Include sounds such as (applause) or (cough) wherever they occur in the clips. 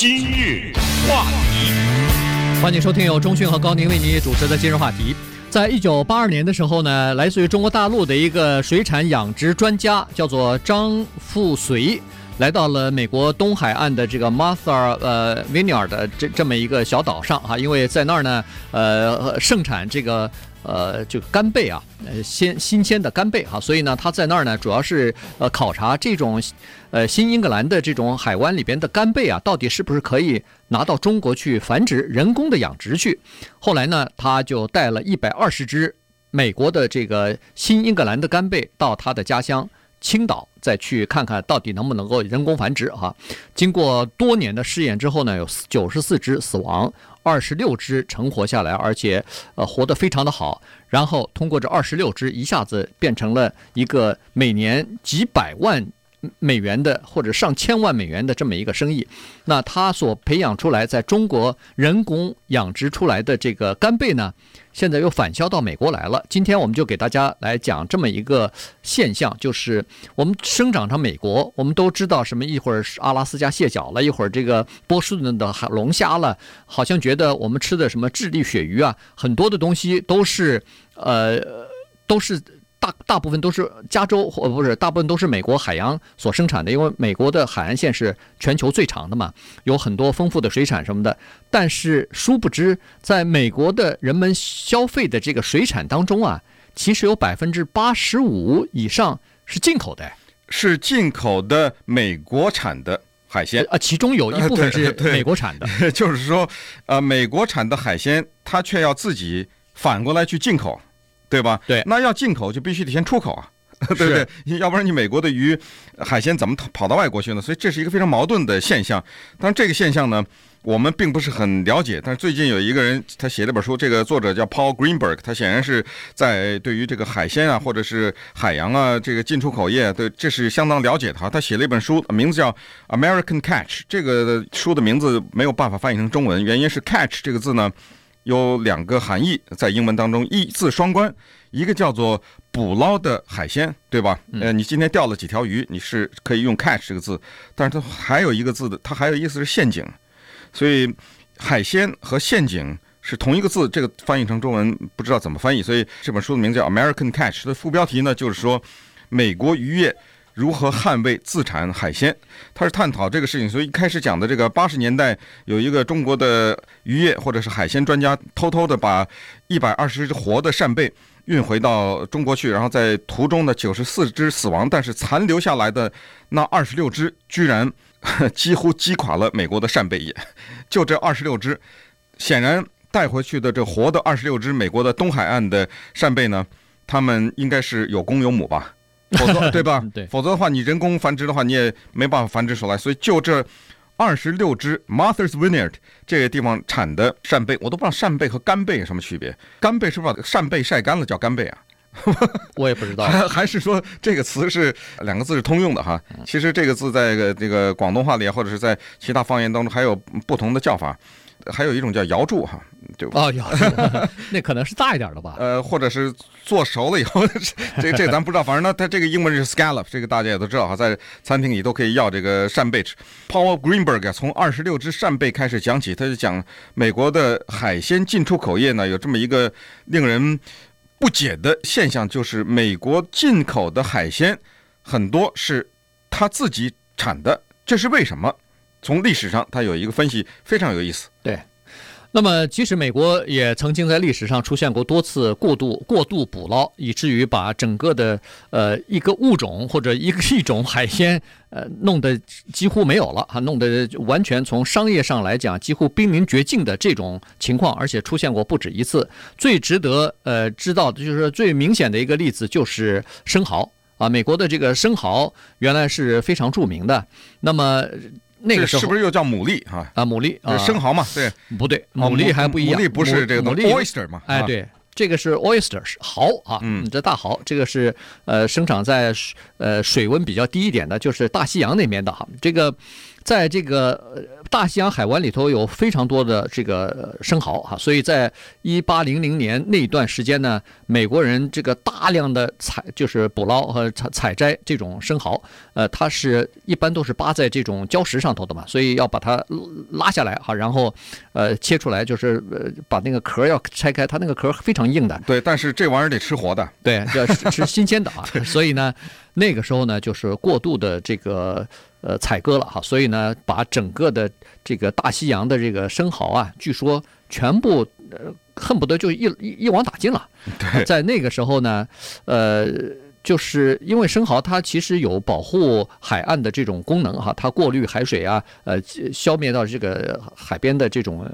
今日话题，欢迎收听由中讯和高宁为你主持的今日话题。在一九八二年的时候呢，来自于中国大陆的一个水产养殖专家，叫做张富随，来到了美国东海岸的这个 Martha 呃 Vineyard 的这这么一个小岛上哈，因为在那儿呢，呃盛产这个。(laughs) 呃，就干贝啊，呃，鲜新鲜的干贝哈，所以呢，他在那儿呢，主要是呃考察这种，呃，新英格兰的这种海湾里边的干贝啊，到底是不是可以拿到中国去繁殖、人工的养殖去。后来呢，他就带了一百二十只美国的这个新英格兰的干贝到他的家乡青岛，再去看看到底能不能够人工繁殖哈。经过多年的试验之后呢，有九十四只死亡。二十六只成活下来，而且呃活得非常的好。然后通过这二十六只，一下子变成了一个每年几百万美元的或者上千万美元的这么一个生意。那他所培养出来，在中国人工养殖出来的这个干贝呢，现在又返销到美国来了。今天我们就给大家来讲这么一个现象，就是我们生长上美国，我们都知道什么一会儿是阿拉斯加蟹脚了，一会儿这个波士顿的龙虾了，好像觉得我们吃的什么智利鳕鱼啊，很多的东西都是呃都是。大大部分都是加州或不是，大部分都是美国海洋所生产的，因为美国的海岸线是全球最长的嘛，有很多丰富的水产什么的。但是殊不知，在美国的人们消费的这个水产当中啊，其实有百分之八十五以上是进口的，是进口的美国产的海鲜啊，其中有一部分是美国产的。(laughs) 就是说，呃，美国产的海鲜，它却要自己反过来去进口。对吧？对，那要进口就必须得先出口啊，(laughs) 对不对？要不然你美国的鱼、海鲜怎么跑到外国去呢？所以这是一个非常矛盾的现象。当然，这个现象呢，我们并不是很了解。但是最近有一个人他写了本书，这个作者叫 Paul Greenberg，他显然是在对于这个海鲜啊，或者是海洋啊，这个进出口业，对，这是相当了解的。他写了一本书，名字叫《American Catch》。这个书的名字没有办法翻译成中文，原因是 “catch” 这个字呢。有两个含义，在英文当中一字双关，一个叫做捕捞的海鲜，对吧？呃，你今天钓了几条鱼，你是可以用 catch 这个字，但是它还有一个字的，它还有意思是陷阱，所以海鲜和陷阱是同一个字，这个翻译成中文不知道怎么翻译，所以这本书的名字叫 American Catch，它的副标题呢就是说美国渔业。如何捍卫自产海鲜？他是探讨这个事情，所以一开始讲的这个八十年代有一个中国的渔业或者是海鲜专家，偷偷的把一百二十只活的扇贝运回到中国去，然后在途中的九十四只死亡，但是残留下来的那二十六只居然几乎击垮了美国的扇贝业。就这二十六只，显然带回去的这活的二十六只美国的东海岸的扇贝呢，他们应该是有公有母吧。否则，(laughs) 对吧？对，否则的话，你人工繁殖的话，你也没办法繁殖出来。所以，就这二十六只 Martha's Vineyard 这个地方产的扇贝，我都不知道扇贝和干贝有什么区别。干贝是不是把扇贝晒干了叫干贝啊？(laughs) 我也不知道。还还是说这个词是两个字是通用的哈？其实这个字在这个广东话里，或者是在其他方言当中还有不同的叫法。还有一种叫瑶柱哈，对吧？哦，瑶柱，(laughs) 那可能是大一点的吧？呃，或者是做熟了以后，(laughs) 这这咱不知道。反正呢，它这个英文是 scallop，这个大家也都知道哈，在餐厅里都可以要这个扇贝吃。Paul Greenberg 从二十六只扇贝开始讲起，他就讲美国的海鲜进出口业呢，有这么一个令人不解的现象，就是美国进口的海鲜很多是他自己产的，这是为什么？从历史上，他有一个分析非常有意思。对，那么其实美国也曾经在历史上出现过多次过度过度捕捞，以至于把整个的呃一个物种或者一个 (laughs) 一种海鲜呃弄得几乎没有了，哈，弄得完全从商业上来讲几乎濒临绝境的这种情况，而且出现过不止一次。最值得呃知道的就是最明显的一个例子就是生蚝啊，美国的这个生蚝原来是非常著名的，那么。那个时候是不是又叫牡蛎啊？啊，牡蛎啊，生蚝嘛？对，不对，牡蛎还不一样。牡蛎不是这个 oyster 嘛？哎，对，这个是 oyster 是蚝啊，嗯，这大蚝，这个是呃生长在呃水温比较低一点的，就是大西洋那边的哈。这个在这个呃大西洋海湾里头有非常多的这个生蚝哈，所以在一八零零年那段时间呢，美国人这个大量的采就是捕捞和采采摘这种生蚝，呃，它是一般都是扒在这种礁石上头的嘛，所以要把它拉下来哈，然后呃切出来，就是呃把那个壳要拆开，它那个壳非常硬的。对，但是这玩意儿得吃活的，对，要吃新鲜的啊，(laughs) 所以呢，那个时候呢就是过度的这个。呃，采割了哈，所以呢，把整个的这个大西洋的这个生蚝啊，据说全部呃恨不得就一一一网打尽了。(laughs) 对，在那个时候呢，呃，就是因为生蚝它其实有保护海岸的这种功能哈，它过滤海水啊，呃，消灭到这个海边的这种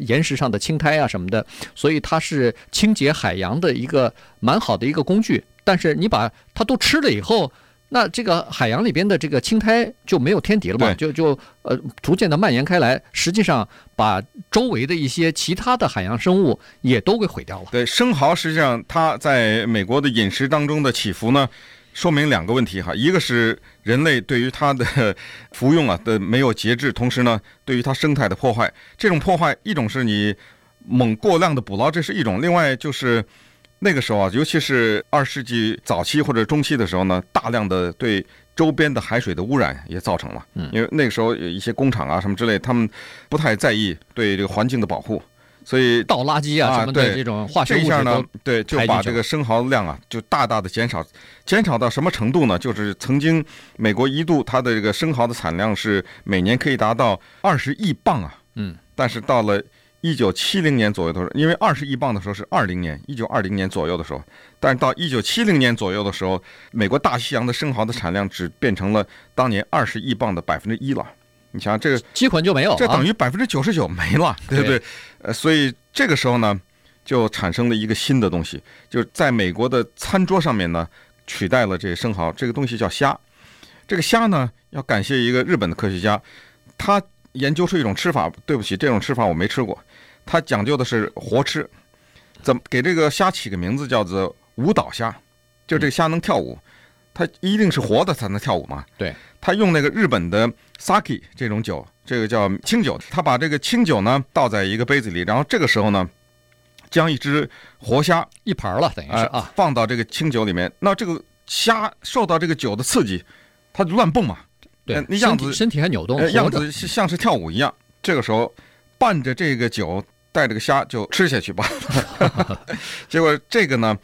岩石上的青苔啊什么的，所以它是清洁海洋的一个蛮好的一个工具。但是你把它都吃了以后。那这个海洋里边的这个青苔就没有天敌了嘛？就就呃逐渐的蔓延开来，实际上把周围的一些其他的海洋生物也都给毁掉了。对，生蚝实际上它在美国的饮食当中的起伏呢，说明两个问题哈，一个是人类对于它的 (laughs) 服用啊的没有节制，同时呢，对于它生态的破坏。这种破坏，一种是你猛过量的捕捞，这是一种；另外就是。那个时候啊，尤其是二世纪早期或者中期的时候呢，大量的对周边的海水的污染也造成了。嗯，因为那个时候有一些工厂啊什么之类，他们不太在意对这个环境的保护，所以倒垃圾啊什么的这种化学物质，这一下呢，对，就把这个生蚝量啊就大大的减少，减少到什么程度呢？就是曾经美国一度它的这个生蚝的产量是每年可以达到二十亿磅啊。嗯，但是到了。一九七零年左右的时候，因为二十亿磅的时候是二零年，一九二零年左右的时候，但是到一九七零年左右的时候，美国大西洋的生蚝的产量只变成了当年二十亿磅的百分之一了。你想想这个几乎就没有，这等于百分之九十九没了，对不对？呃，所以这个时候呢，就产生了一个新的东西，就是在美国的餐桌上面呢，取代了这个生蚝，这个东西叫虾。这个虾呢，要感谢一个日本的科学家，他。研究出一种吃法，对不起，这种吃法我没吃过。它讲究的是活吃，怎么给这个虾起个名字叫做舞蹈虾？就这个虾能跳舞，它一定是活的才能跳舞嘛？对。他用那个日本的 sake 这种酒，这个叫清酒，他把这个清酒呢倒在一个杯子里，然后这个时候呢，将一只活虾一盘了，等于是啊，放到这个清酒里面。那这个虾受到这个酒的刺激，它就乱蹦嘛。对，那样子身体还扭动，样子像是跳舞一样。这个时候，伴着这个酒，带着个虾就吃下去吧。(laughs) 结果这个呢，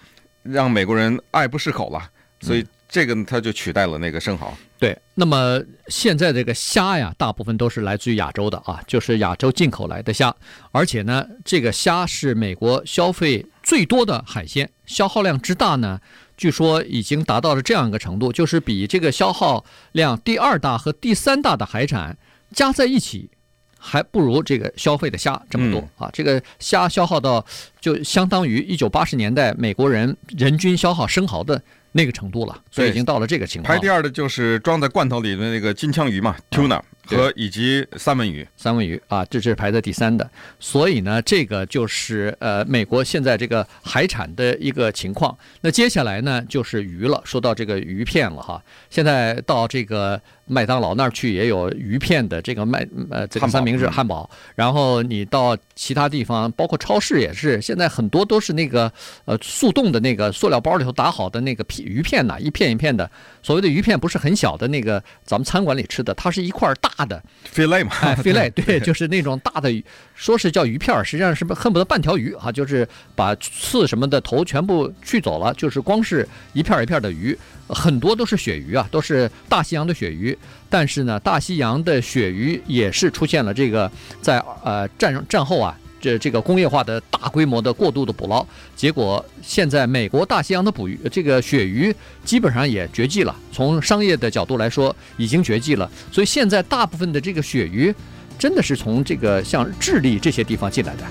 让美国人爱不释口了，所以这个呢，他就取代了那个生蚝。对，那么现在这个虾呀，大部分都是来自于亚洲的啊，就是亚洲进口来的虾，而且呢，这个虾是美国消费最多的海鲜，消耗量之大呢。据说已经达到了这样一个程度，就是比这个消耗量第二大和第三大的海产加在一起，还不如这个消费的虾这么多啊！这个虾消耗到就相当于一九八十年代美国人人均消耗生蚝的那个程度了，所以已经到了这个情况。排第二的就是装在罐头里的那个金枪鱼嘛，tuna。和以及三文鱼，三文鱼啊，这是排在第三的。所以呢，这个就是呃，美国现在这个海产的一个情况。那接下来呢，就是鱼了。说到这个鱼片了哈，现在到这个。麦当劳那儿去也有鱼片的这个麦呃这个三明治汉堡，然后你到其他地方，包括超市也是，现在很多都是那个呃速冻的那个塑料包里头打好的那个片鱼片呐，一片一片的。所谓的鱼片不是很小的那个咱们餐馆里吃的，它是一块大的 fillet 嘛，哎 (laughs) fillet 对，就是那种大的鱼，说是叫鱼片，实际上是不恨不得半条鱼哈，就是把刺什么的头全部去走了，就是光是一片一片的鱼。很多都是鳕鱼啊，都是大西洋的鳕鱼。但是呢，大西洋的鳕鱼也是出现了这个在呃战战后啊，这这个工业化的大规模的过度的捕捞，结果现在美国大西洋的捕鱼这个鳕鱼基本上也绝迹了。从商业的角度来说，已经绝迹了。所以现在大部分的这个鳕鱼，真的是从这个像智利这些地方进来的。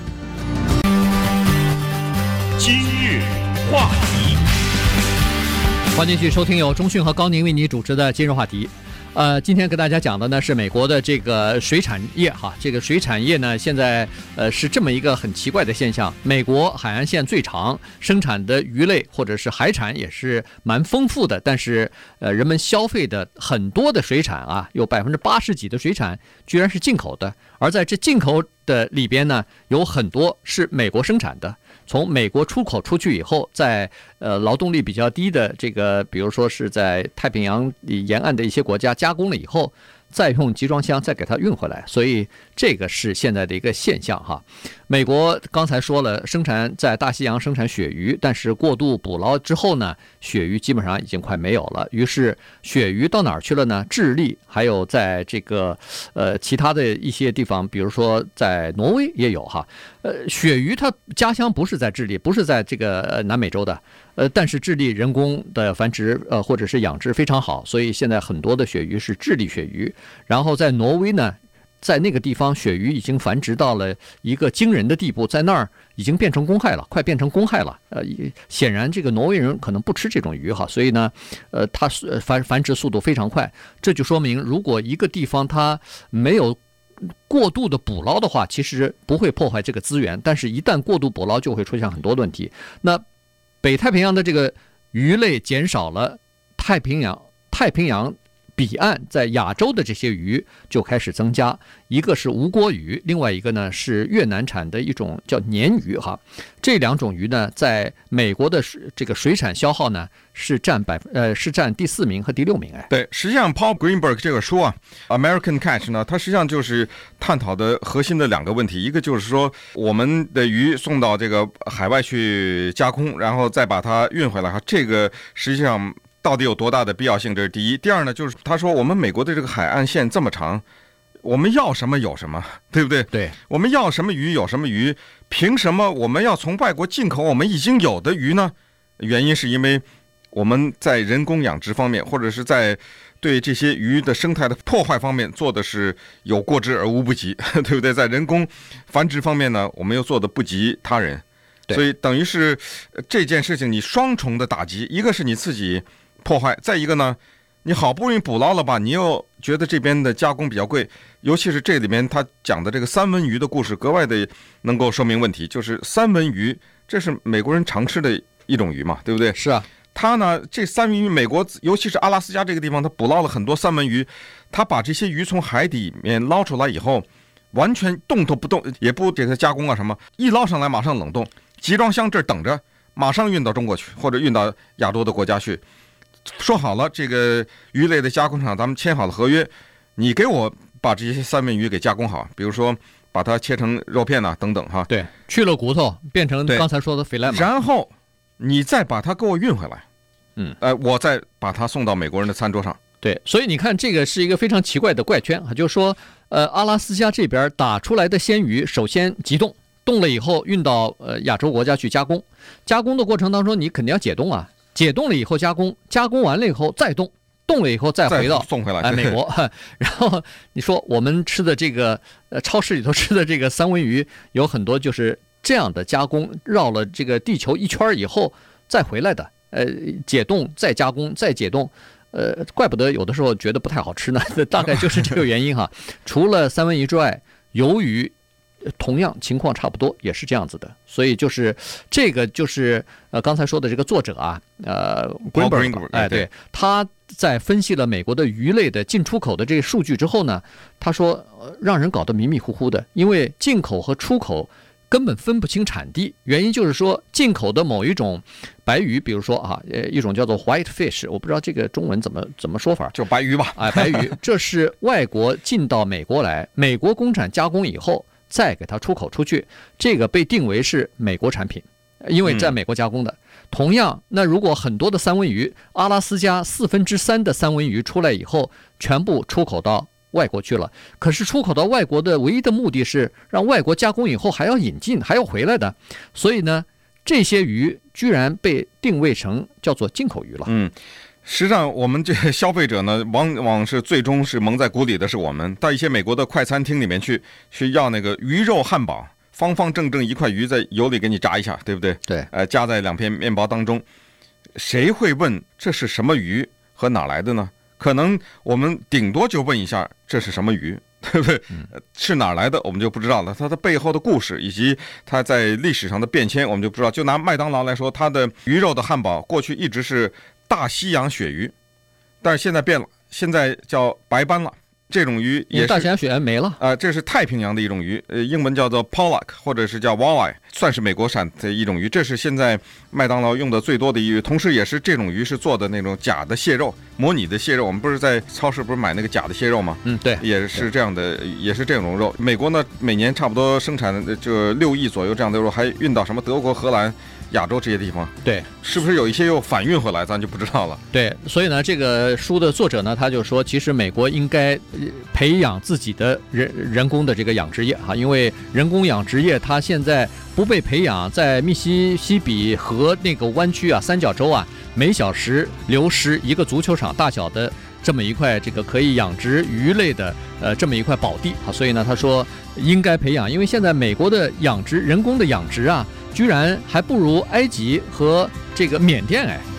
今日话题。欢迎继续收听由中讯和高宁为你主持的今日话题。呃，今天给大家讲的呢是美国的这个水产业哈，这个水产业呢现在呃是这么一个很奇怪的现象，美国海岸线最长，生产的鱼类或者是海产也是蛮丰富的，但是呃人们消费的很多的水产啊，有百分之八十几的水产居然是进口的，而在这进口的里边呢，有很多是美国生产的。从美国出口出去以后，在呃劳动力比较低的这个，比如说是在太平洋沿岸的一些国家加工了以后。再用集装箱再给它运回来，所以这个是现在的一个现象哈。美国刚才说了，生产在大西洋生产鳕鱼，但是过度捕捞之后呢，鳕鱼基本上已经快没有了。于是鳕鱼到哪儿去了呢？智利还有在这个呃其他的一些地方，比如说在挪威也有哈。呃，鳕鱼它家乡不是在智利，不是在这个南美洲的。呃，但是智利人工的繁殖，呃，或者是养殖非常好，所以现在很多的鳕鱼是智利鳕鱼。然后在挪威呢，在那个地方鳕鱼已经繁殖到了一个惊人的地步，在那儿已经变成公害了，快变成公害了。呃，显然这个挪威人可能不吃这种鱼哈，所以呢，呃，它繁繁殖速度非常快。这就说明，如果一个地方它没有过度的捕捞的话，其实不会破坏这个资源，但是一旦过度捕捞，就会出现很多问题。那北太平洋的这个鱼类减少了，太平洋太平洋彼岸在亚洲的这些鱼就开始增加。一个是吴锅鱼，另外一个呢是越南产的一种叫鲶鱼哈。这两种鱼呢，在美国的这个水产消耗呢是占百分呃是占第四名和第六名哎。对，实际上 Paul Greenberg 这个书啊，《American Catch》呢，它实际上就是探讨的核心的两个问题，一个就是说我们的鱼送到这个海外去加工，然后再把它运回来哈，这个实际上到底有多大的必要性？这是第一。第二呢，就是他说我们美国的这个海岸线这么长。我们要什么有什么，(laughs) 对不对？对，我们要什么鱼有什么鱼，凭什么我们要从外国进口我们已经有的鱼呢？原因是因为我们在人工养殖方面，或者是在对这些鱼的生态的破坏方面做的是有过之而无不及，(laughs) 对不对？在人工繁殖方面呢，我们又做的不及他人，所以等于是这件事情你双重的打击，一个是你自己破坏，再一个呢。你好不容易捕捞了吧，你又觉得这边的加工比较贵，尤其是这里面他讲的这个三文鱼的故事，格外的能够说明问题。就是三文鱼，这是美国人常吃的一种鱼嘛，对不对？是啊，他呢，这三文鱼，美国尤其是阿拉斯加这个地方，他捕捞了很多三文鱼，他把这些鱼从海底面捞出来以后，完全动都不动，也不给它加工啊什么，一捞上来马上冷冻，集装箱这儿等着，马上运到中国去，或者运到亚洲的国家去。说好了，这个鱼类的加工厂，咱们签好了合约，你给我把这些三文鱼给加工好，比如说把它切成肉片呐，等等哈。对，去了骨头，变成刚才说的菲 i 然后你再把它给我运回来，嗯，呃，我再把它送到美国人的餐桌上。对，所以你看，这个是一个非常奇怪的怪圈啊，就是说，呃，阿拉斯加这边打出来的鲜鱼，首先急冻，冻了以后运到呃亚洲国家去加工，加工的过程当中，你肯定要解冻啊。解冻了以后加工，加工完了以后再冻，冻了以后再回到送回来哎美国。(laughs) 然后你说我们吃的这个呃超市里头吃的这个三文鱼有很多就是这样的加工，绕了这个地球一圈以后再回来的。呃，解冻再加工再解冻，呃，怪不得有的时候觉得不太好吃呢。大概就是这个原因哈。除了三文鱼之外，鱿鱼。同样情况差不多，也是这样子的，所以就是这个就是呃刚才说的这个作者啊，呃，Greenberg，哎，对，他在分析了美国的鱼类的进出口的这个数据之后呢，他说让人搞得迷迷糊糊的，因为进口和出口根本分不清产地，原因就是说进口的某一种白鱼，比如说啊，(laughs) 呃，一种叫做 white fish，我不知道这个中文怎么怎么说法，就 (laughs) 白鱼吧，(laughs) 哎，白鱼，这是外国进到美国来，美国工厂加工以后。再给它出口出去，这个被定为是美国产品，因为在美国加工的。嗯、同样，那如果很多的三文鱼，阿拉斯加四分之三的三文鱼出来以后，全部出口到外国去了。可是出口到外国的唯一的目的是让外国加工以后还要引进，还要回来的。所以呢，这些鱼居然被定位成叫做进口鱼了。嗯。实际上，我们这些消费者呢，往往是最终是蒙在鼓里的，是我们到一些美国的快餐厅里面去，去要那个鱼肉汉堡，方方正正一块鱼在油里给你炸一下，对不对？对，呃，夹在两片面包当中，谁会问这是什么鱼和哪来的呢？可能我们顶多就问一下这是什么鱼，对不对？是哪儿来的我们就不知道了。它的背后的故事以及它在历史上的变迁，我们就不知道。就拿麦当劳来说，它的鱼肉的汉堡过去一直是大西洋鳕鱼，但是现在变了，现在叫白斑了。这种鱼也是大西洋鳕鱼没了啊、呃，这是太平洋的一种鱼，呃，英文叫做 pollock，或者是叫 walleye，算是美国产的一种鱼。这是现在麦当劳用的最多的鱼，同时也是这种鱼是做的那种假的蟹肉，模拟的蟹肉。我们不是在超市不是买那个假的蟹肉吗？嗯，对，也是这样的，也是这种肉。美国呢，每年差不多生产就六亿左右这样的肉，还运到什么德国、荷兰。亚洲这些地方，对，是不是有一些又反运回来，咱就不知道了。对，所以呢，这个书的作者呢，他就说，其实美国应该培养自己的人人工的这个养殖业哈，因为人工养殖业它现在不被培养，在密西西比河那个湾区啊，三角洲啊，每小时流失一个足球场大小的这么一块这个可以养殖鱼类的呃这么一块宝地啊，所以呢，他说应该培养，因为现在美国的养殖人工的养殖啊。居然还不如埃及和这个缅甸哎。